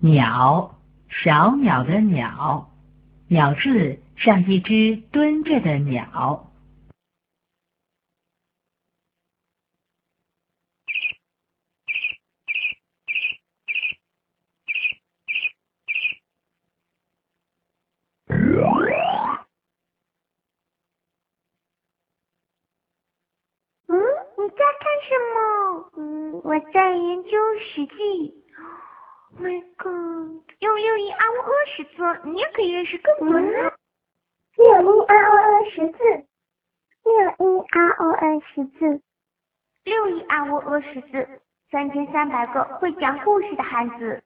鸟，小鸟的鸟，鸟字像一只蹲着的鸟。什么？嗯，我在研究《史记》。My God，用六一 R O 二十字，你也可以认识更多人。六一 R O 二十字，六一 R O 二十字，六一 R O 二十字，三千三百个会讲故事的汉字。